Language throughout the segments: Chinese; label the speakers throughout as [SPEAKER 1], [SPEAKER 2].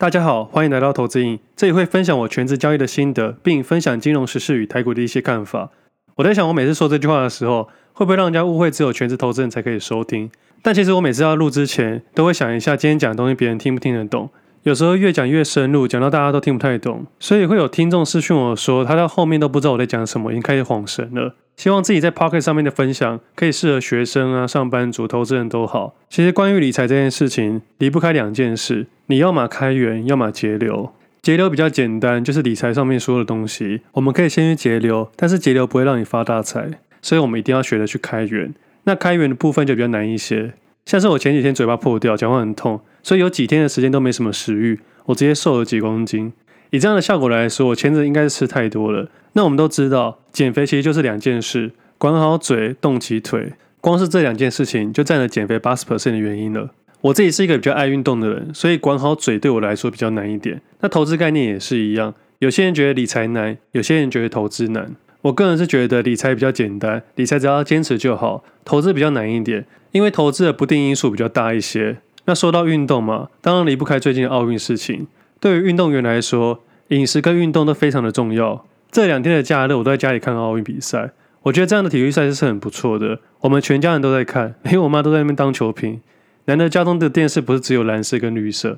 [SPEAKER 1] 大家好，欢迎来到投资瘾，这里会分享我全职交易的心得，并分享金融时事与台股的一些看法。我在想，我每次说这句话的时候，会不会让人家误会只有全职投资人才可以收听？但其实我每次要录之前，都会想一下今天讲的东西别人听不听得懂。有时候越讲越深入，讲到大家都听不太懂，所以会有听众私讯我说，他到后面都不知道我在讲什么，已经开始恍神了。希望自己在 Pocket 上面的分享可以适合学生啊、上班族、投资人都好。其实关于理财这件事情，离不开两件事：你要么开源，要么节流。节流比较简单，就是理财上面说的东西，我们可以先去节流，但是节流不会让你发大财，所以我们一定要学着去开源。那开源的部分就比较难一些，像是我前几天嘴巴破掉，讲话很痛，所以有几天的时间都没什么食欲，我直接瘦了几公斤。以这样的效果来说，我前阵应该是吃太多了。那我们都知道，减肥其实就是两件事：管好嘴，动起腿。光是这两件事情就占了减肥八十 percent 的原因了。我自己是一个比较爱运动的人，所以管好嘴对我来说比较难一点。那投资概念也是一样，有些人觉得理财难，有些人觉得投资难。我个人是觉得理财比较简单，理财只要坚持就好。投资比较难一点，因为投资的不定因素比较大一些。那说到运动嘛，当然离不开最近的奥运事情。对于运动员来说，饮食跟运动都非常的重要。这两天的假日，我都在家里看奥运比赛。我觉得这样的体育赛事是很不错的。我们全家人都在看，连我妈都在那边当球评。难得家中的电视不是只有蓝色跟绿色。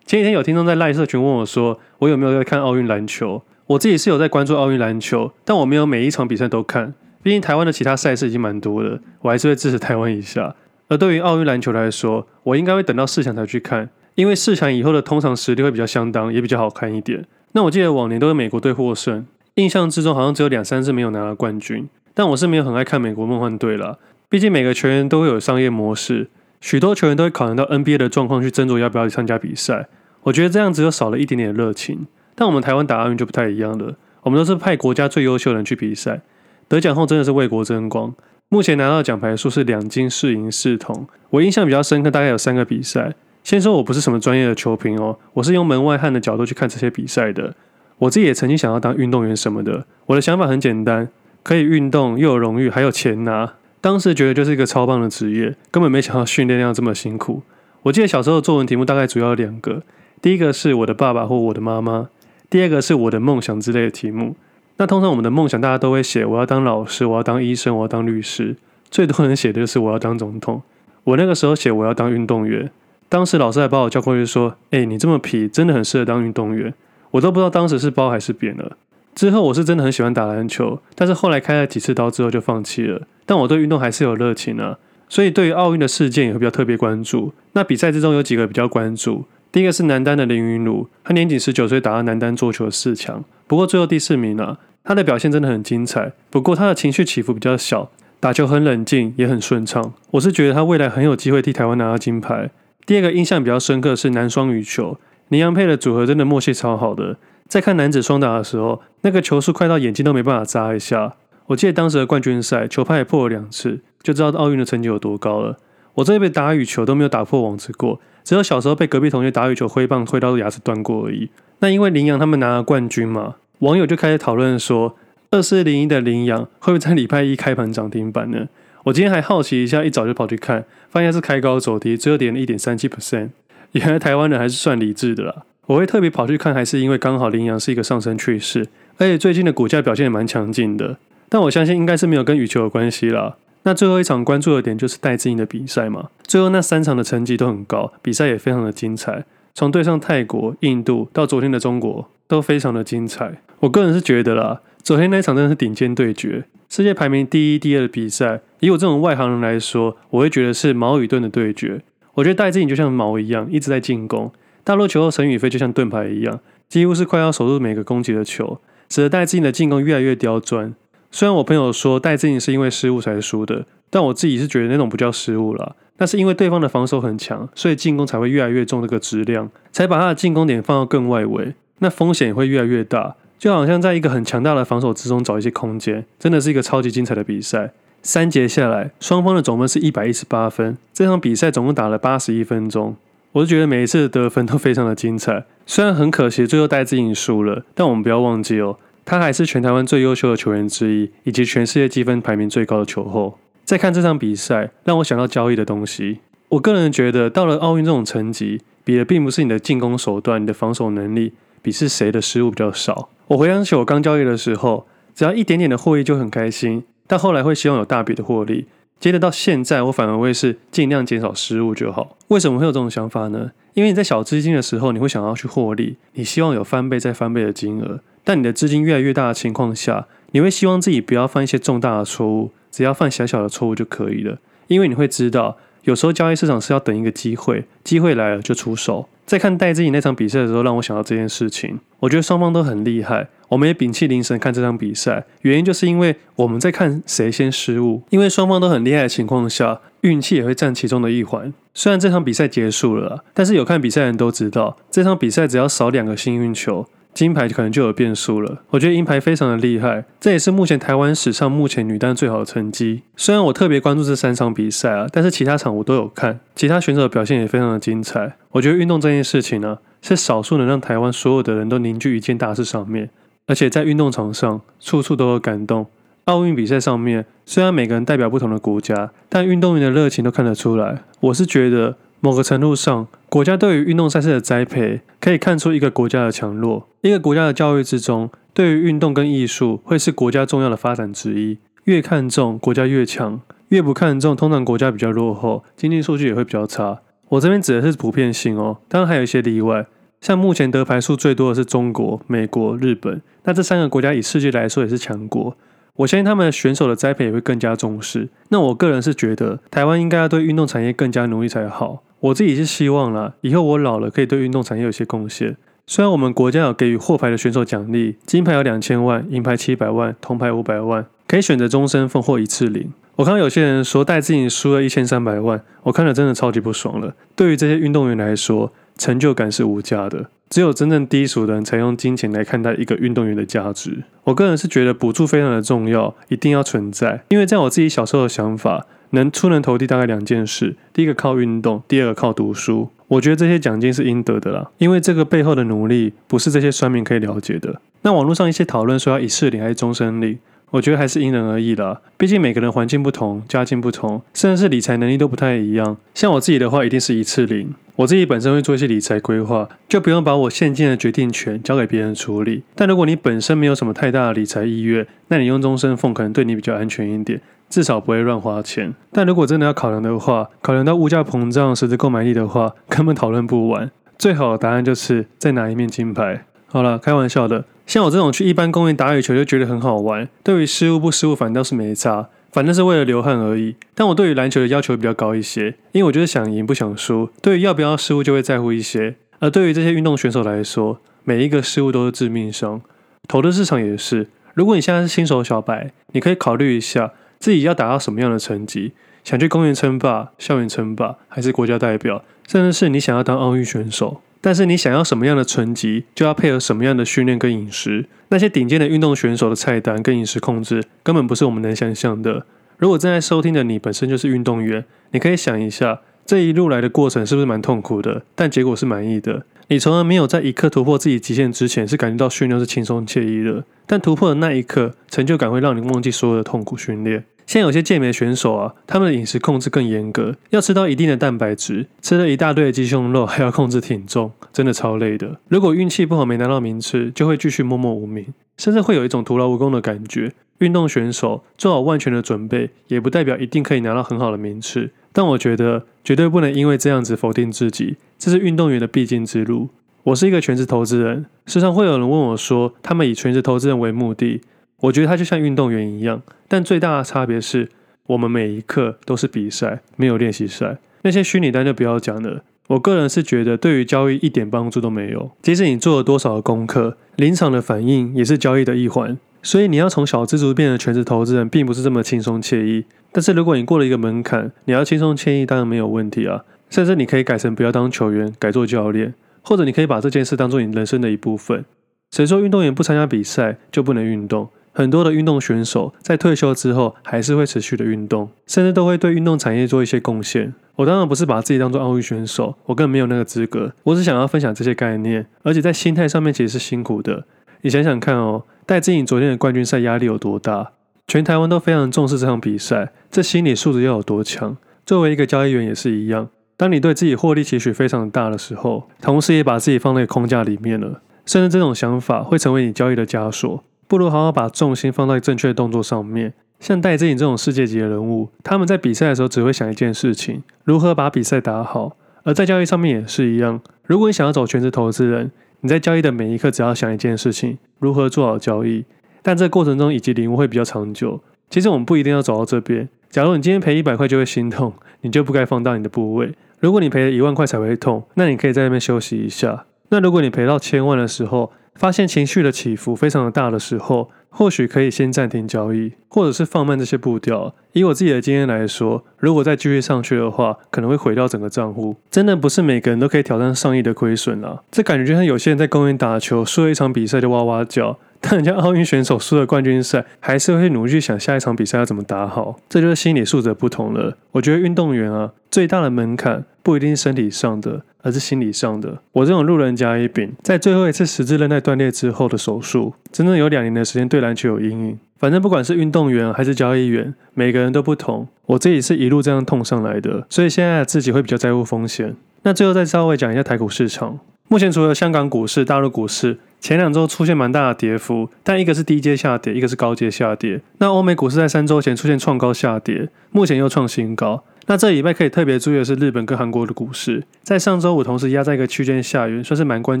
[SPEAKER 1] 前几天有听众在赖社群问我说，我有没有在看奥运篮球？我自己是有在关注奥运篮球，但我没有每一场比赛都看。毕竟台湾的其他赛事已经蛮多了，我还是会支持台湾一下。而对于奥运篮球来说，我应该会等到四强才去看，因为四强以后的通常实力会比较相当，也比较好看一点。那我记得往年都是美国队获胜。印象之中好像只有两三次没有拿到冠军，但我是没有很爱看美国梦幻队啦。毕竟每个球员都会有商业模式，许多球员都会考量到 NBA 的状况去斟酌要不要去参加比赛。我觉得这样子又少了一点点的热情。但我们台湾打奥运就不太一样了，我们都是派国家最优秀的人去比赛，得奖后真的是为国争光。目前拿到的奖牌数是两金四银四铜。我印象比较深刻，大概有三个比赛。先说我不是什么专业的球评哦，我是用门外汉的角度去看这些比赛的。我自己也曾经想要当运动员什么的，我的想法很简单，可以运动又有荣誉，还有钱拿。当时觉得就是一个超棒的职业，根本没想到训练量这么辛苦。我记得小时候作文题目大概主要有两个，第一个是我的爸爸或我的妈妈，第二个是我的梦想之类的题目。那通常我们的梦想大家都会写我要当老师，我要当医生，我要当律师，最多人写的就是我要当总统。我那个时候写我要当运动员，当时老师还把我叫过去说：“哎，你这么皮，真的很适合当运动员。”我都不知道当时是褒还是贬了。之后我是真的很喜欢打篮球，但是后来开了几次刀之后就放弃了。但我对运动还是有热情啊，所以对于奥运的事件也会比较特别关注。那比赛之中有几个比较关注，第一个是男单的林昀儒，他年仅十九岁打到男单桌球四强，不过最后第四名啊。他的表现真的很精彩，不过他的情绪起伏比较小，打球很冷静也很顺畅。我是觉得他未来很有机会替台湾拿到金牌。第二个印象比较深刻是男双羽球。麟洋配的组合真的默契超好的，在看男子双打的时候，那个球速快到眼睛都没办法眨一下。我记得当时的冠军赛，球拍也破了两次，就知道奥运的成绩有多高了。我这一辈打羽球都没有打破网子过，只有小时候被隔壁同学打羽球挥棒挥到牙齿断过而已。那因为麟洋他们拿了冠军嘛，网友就开始讨论说，二四零一的麟洋会不会在礼拜一开盘涨停板呢？我今天还好奇一下，一早就跑去看，发现是开高走低，只有跌了一点三七 percent。原来台湾人还是算理智的啦！我会特别跑去看，还是因为刚好羚羊是一个上升趋势，而且最近的股价表现也蛮强劲的。但我相信应该是没有跟羽球有关系啦。那最后一场关注的点就是戴资颖的比赛嘛，最后那三场的成绩都很高，比赛也非常的精彩。从对上泰国、印度到昨天的中国，都非常的精彩。我个人是觉得啦，昨天那一场真的是顶尖对决，世界排名第一、第二的比赛，以我这种外行人来说，我会觉得是矛与盾的对决。我觉得戴资颖就像矛一样，一直在进攻。大陆球后陈雨菲就像盾牌一样，几乎是快要守住每个攻击的球，使得戴资颖的进攻越来越刁钻。虽然我朋友说戴资颖是因为失误才输的，但我自己是觉得那种不叫失误啦，那是因为对方的防守很强，所以进攻才会越来越重这个质量，才把他的进攻点放到更外围，那风险也会越来越大。就好像在一个很强大的防守之中找一些空间，真的是一个超级精彩的比赛。三节下来，双方的总分是一百一十八分。这场比赛总共打了八十一分钟，我是觉得每一次的得分都非常的精彩。虽然很可惜最后戴资颖输了，但我们不要忘记哦，他还是全台湾最优秀的球员之一，以及全世界积分排名最高的球后。再看这场比赛，让我想到交易的东西。我个人觉得，到了奥运这种层级，比的并不是你的进攻手段、你的防守能力，比是谁的失误比较少。我回想起我刚交易的时候，只要一点点的获益就很开心，但后来会希望有大笔的获利。接着到现在，我反而会是尽量减少失误就好。为什么会有这种想法呢？因为你在小资金的时候，你会想要去获利，你希望有翻倍再翻倍的金额。但你的资金越来越大的情况下，你会希望自己不要犯一些重大的错误，只要犯小小的错误就可以了。因为你会知道，有时候交易市场是要等一个机会，机会来了就出手。在看戴资颖那场比赛的时候，让我想到这件事情。我觉得双方都很厉害，我们也屏气凝神看这场比赛。原因就是因为我们在看谁先失误。因为双方都很厉害的情况下，运气也会占其中的一环。虽然这场比赛结束了，但是有看比赛的人都知道，这场比赛只要少两个幸运球。金牌可能就有变数了。我觉得银牌非常的厉害，这也是目前台湾史上目前女单最好的成绩。虽然我特别关注这三场比赛啊，但是其他场我都有看，其他选手的表现也非常的精彩。我觉得运动这件事情呢、是少数能让台湾所有的人都凝聚一件大事上面，而且在运动场上处处都有感动。奥运比赛上面，虽然每个人代表不同的国家，但运动员的热情都看得出来。我是觉得。某个程度上，国家对于运动赛事的栽培，可以看出一个国家的强弱。一个国家的教育之中，对于运动跟艺术，会是国家重要的发展之一。越看重，国家越强；越不看重，通常国家比较落后，经济数据也会比较差。我这边指的是普遍性哦，当然还有一些例外。像目前得牌数最多的是中国、美国、日本，那这三个国家以世界来说也是强国。我相信他们选手的栽培也会更加重视。那我个人是觉得，台湾应该要对运动产业更加努力才好。我自己是希望啦，以后我老了可以对运动产业有些贡献。虽然我们国家有给予获牌的选手奖励，金牌有两千万，银牌七百万，铜牌五百万，可以选择终身奉或一次领。我看到有些人说戴资颖输了一千三百万，我看了真的超级不爽了。对于这些运动员来说，成就感是无价的，只有真正低俗的人才用金钱来看待一个运动员的价值。我个人是觉得补助非常的重要，一定要存在，因为在我自己小时候的想法。能出人头地大概两件事，第一个靠运动，第二个靠读书。我觉得这些奖金是应得的啦，因为这个背后的努力不是这些酸民可以了解的。那网络上一些讨论说要一次领还是终身领，我觉得还是因人而异啦。毕竟每个人环境不同，家境不同，甚至是理财能力都不太一样。像我自己的话，一定是一次领。我自己本身会做一些理财规划，就不用把我现金的决定权交给别人处理。但如果你本身没有什么太大的理财意愿，那你用终身俸可能对你比较安全一点。至少不会乱花钱，但如果真的要考量的话，考量到物价膨胀、实质购买力的话，根本讨论不完。最好的答案就是再拿一面金牌。好了，开玩笑的。像我这种去一般公园打羽球就觉得很好玩，对于失误不失误反倒是没差，反正是为了流汗而已。但我对于篮球的要求比较高一些，因为我觉得想赢不想输，对于要不要失误就会在乎一些。而对于这些运动选手来说，每一个失误都是致命伤。投的市场也是，如果你现在是新手小白，你可以考虑一下。自己要达到什么样的成绩？想去公园称霸、校园称霸，还是国家代表？甚至是你想要当奥运选手？但是你想要什么样的成绩，就要配合什么样的训练跟饮食。那些顶尖的运动选手的菜单跟饮食控制，根本不是我们能想象的。如果正在收听的你本身就是运动员，你可以想一下，这一路来的过程是不是蛮痛苦的？但结果是满意的。你从来没有在一刻突破自己极限之前，是感觉到训练是轻松惬意的。但突破的那一刻，成就感会让你忘记所有的痛苦训练。现在有些健美选手啊，他们的饮食控制更严格，要吃到一定的蛋白质，吃了一大堆的鸡胸肉，还要控制体重，真的超累的。如果运气不好没拿到名次，就会继续默默无名，甚至会有一种徒劳无功的感觉。运动选手做好万全的准备，也不代表一定可以拿到很好的名次。但我觉得绝对不能因为这样子否定自己，这是运动员的必经之路。我是一个全职投资人，时常会有人问我说，他们以全职投资人为目的。我觉得他就像运动员一样，但最大的差别是我们每一刻都是比赛，没有练习赛。那些虚拟单就不要讲了。我个人是觉得对于交易一点帮助都没有。即使你做了多少的功课，临场的反应也是交易的一环。所以你要从小资族变成全职投资人，并不是这么轻松惬意。但是如果你过了一个门槛，你要轻松惬意当然没有问题啊。甚至你可以改成不要当球员，改做教练，或者你可以把这件事当做你人生的一部分。谁说运动员不参加比赛就不能运动？很多的运动选手在退休之后还是会持续的运动，甚至都会对运动产业做一些贡献。我当然不是把自己当做奥运选手，我根本没有那个资格。我只想要分享这些概念，而且在心态上面其实是辛苦的。你想想看哦。戴志颖昨天的冠军赛压力有多大？全台湾都非常重视这场比赛，这心理素质要有多强？作为一个交易员也是一样，当你对自己获利期许非常大的时候，同时也把自己放在空架里面了，甚至这种想法会成为你交易的枷锁。不如好好把重心放在正确的动作上面。像戴资颖这种世界级的人物，他们在比赛的时候只会想一件事情：如何把比赛打好。而在交易上面也是一样。如果你想要走全职投资人，你在交易的每一刻只要想一件事情：如何做好交易。但这过程中以及领悟会比较长久。其实我们不一定要走到这边。假如你今天赔一百块就会心痛，你就不该放大你的部位。如果你赔了一万块才会痛，那你可以在那边休息一下。那如果你赔到千万的时候，发现情绪的起伏非常的大的时候，或许可以先暂停交易，或者是放慢这些步调。以我自己的经验来说，如果再继续上去的话，可能会毁掉整个账户。真的不是每个人都可以挑战上亿的亏损啊。这感觉就像有些人在公园打球，输了一场比赛就哇哇叫。但人家奥运选手输了冠军赛，还是会努力去想下一场比赛要怎么打好，这就是心理素质不同了。我觉得运动员啊，最大的门槛不一定是身体上的，而是心理上的。我这种路人甲乙丙，在最后一次十字韧带断裂之后的手术，真正有两年的时间对篮球有阴影。反正不管是运动员还是交易员，每个人都不同。我自己是一路这样痛上来的，所以现在自己会比较在乎风险。那最后再稍微讲一下台股市场，目前除了香港股市、大陆股市。前两周出现蛮大的跌幅，但一个是低阶下跌，一个是高阶下跌。那欧美股市在三周前出现创高下跌，目前又创新高。那这礼拜可以特别注意的是日本跟韩国的股市，在上周五同时压在一个区间下缘，算是蛮关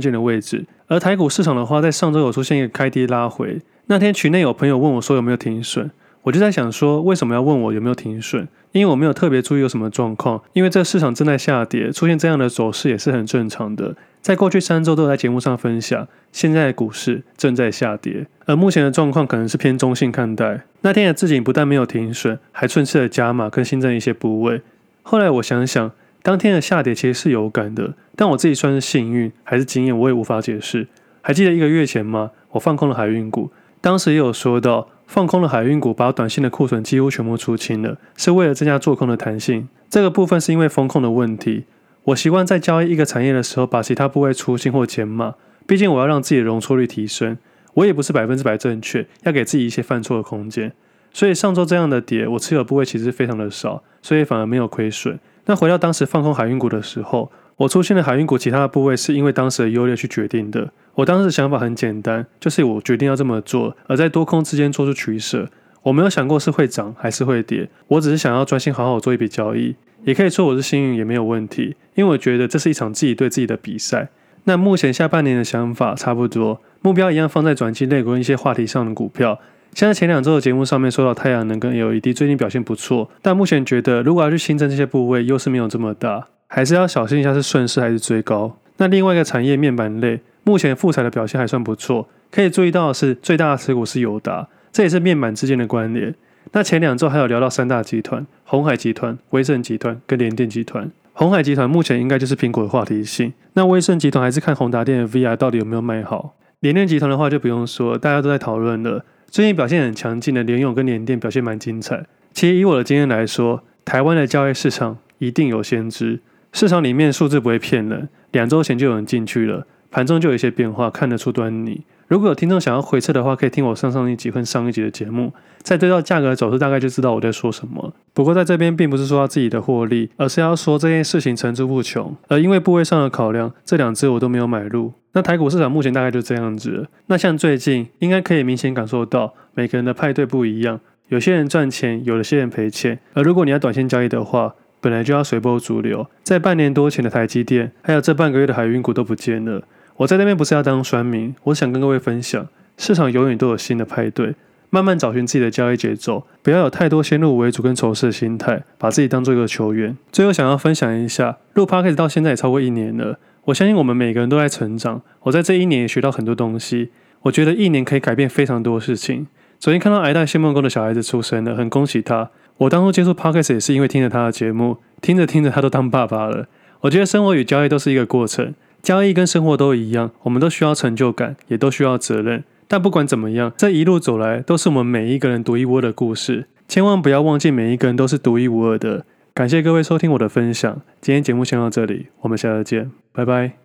[SPEAKER 1] 键的位置。而台股市场的话，在上周有出现一个开低拉回。那天群内有朋友问我说有没有停损，我就在想说为什么要问我有没有停损？因为我没有特别注意有什么状况，因为这个市场正在下跌，出现这样的走势也是很正常的。在过去三周都有在节目上分享，现在的股市正在下跌，而目前的状况可能是偏中性看待。那天的自己不但没有停损，还顺势的加码跟新增一些部位。后来我想想，当天的下跌其实是有感的，但我自己算是幸运还是经验，我也无法解释。还记得一个月前吗？我放空了海运股，当时也有说到，放空了海运股，把短线的库存几乎全部出清了，是为了增加做空的弹性。这个部分是因为风控的问题。我习惯在交易一个产业的时候，把其他部位出清或减码，毕竟我要让自己的容错率提升。我也不是百分之百正确，要给自己一些犯错的空间。所以上周这样的跌，我持有部位其实非常的少，所以反而没有亏损。那回到当时放空海运股的时候，我出现的海运股其他的部位是因为当时的优劣去决定的。我当时想法很简单，就是我决定要这么做，而在多空之间做出取舍。我没有想过是会涨还是会跌，我只是想要专心好好做一笔交易。也可以说我是幸运，也没有问题，因为我觉得这是一场自己对自己的比赛。那目前下半年的想法差不多，目标一样放在转机类跟一些话题上的股票。像在前两周的节目上面说到太阳能跟 LED 最近表现不错，但目前觉得如果要去新增这些部位，优势没有这么大，还是要小心一下是顺势还是追高。那另外一个产业面板类，目前富采的表现还算不错，可以注意到的是最大的持股是友达，这也是面板之间的关联。那前两周还有聊到三大集团：鸿海集团、威盛集团跟联电集团。鸿海集团目前应该就是苹果的话题性，那威盛集团还是看宏达电的 VR 到底有没有卖好。联电集团的话就不用说，大家都在讨论了。最近表现很强劲的联咏跟联电表现蛮精彩。其实以我的经验来说，台湾的交易市场一定有先知，市场里面数字不会骗人。两周前就有人进去了，盘中就有一些变化，看得出端倪。如果有听众想要回测的话，可以听我上上一集跟上一集的节目，再对照价格走势，大概就知道我在说什么。不过在这边并不是说要自己的获利，而是要说这件事情层出不穷。而因为部位上的考量，这两只我都没有买入。那台股市场目前大概就这样子。那像最近应该可以明显感受到每个人的派对不一样，有些人赚钱，有些人赔钱。而如果你要短线交易的话，本来就要随波逐流。在半年多前的台积电，还有这半个月的海运股都不见了。我在那边不是要当酸民，我想跟各位分享，市场永远都有新的派对，慢慢找寻自己的交易节奏，不要有太多先入为主跟仇视的心态，把自己当做一个球员。最后想要分享一下，录 Podcast 到现在也超过一年了，我相信我们每个人都在成长，我在这一年也学到很多东西，我觉得一年可以改变非常多事情。昨天看到癌大谢孟恭的小孩子出生了，很恭喜他。我当初接触 Podcast 也是因为听着他的节目，听着听着他都当爸爸了。我觉得生活与交易都是一个过程。交易跟生活都一样，我们都需要成就感，也都需要责任。但不管怎么样，这一路走来都是我们每一个人独一无二的故事。千万不要忘记，每一个人都是独一无二的。感谢各位收听我的分享，今天节目先到这里，我们下次见，拜拜。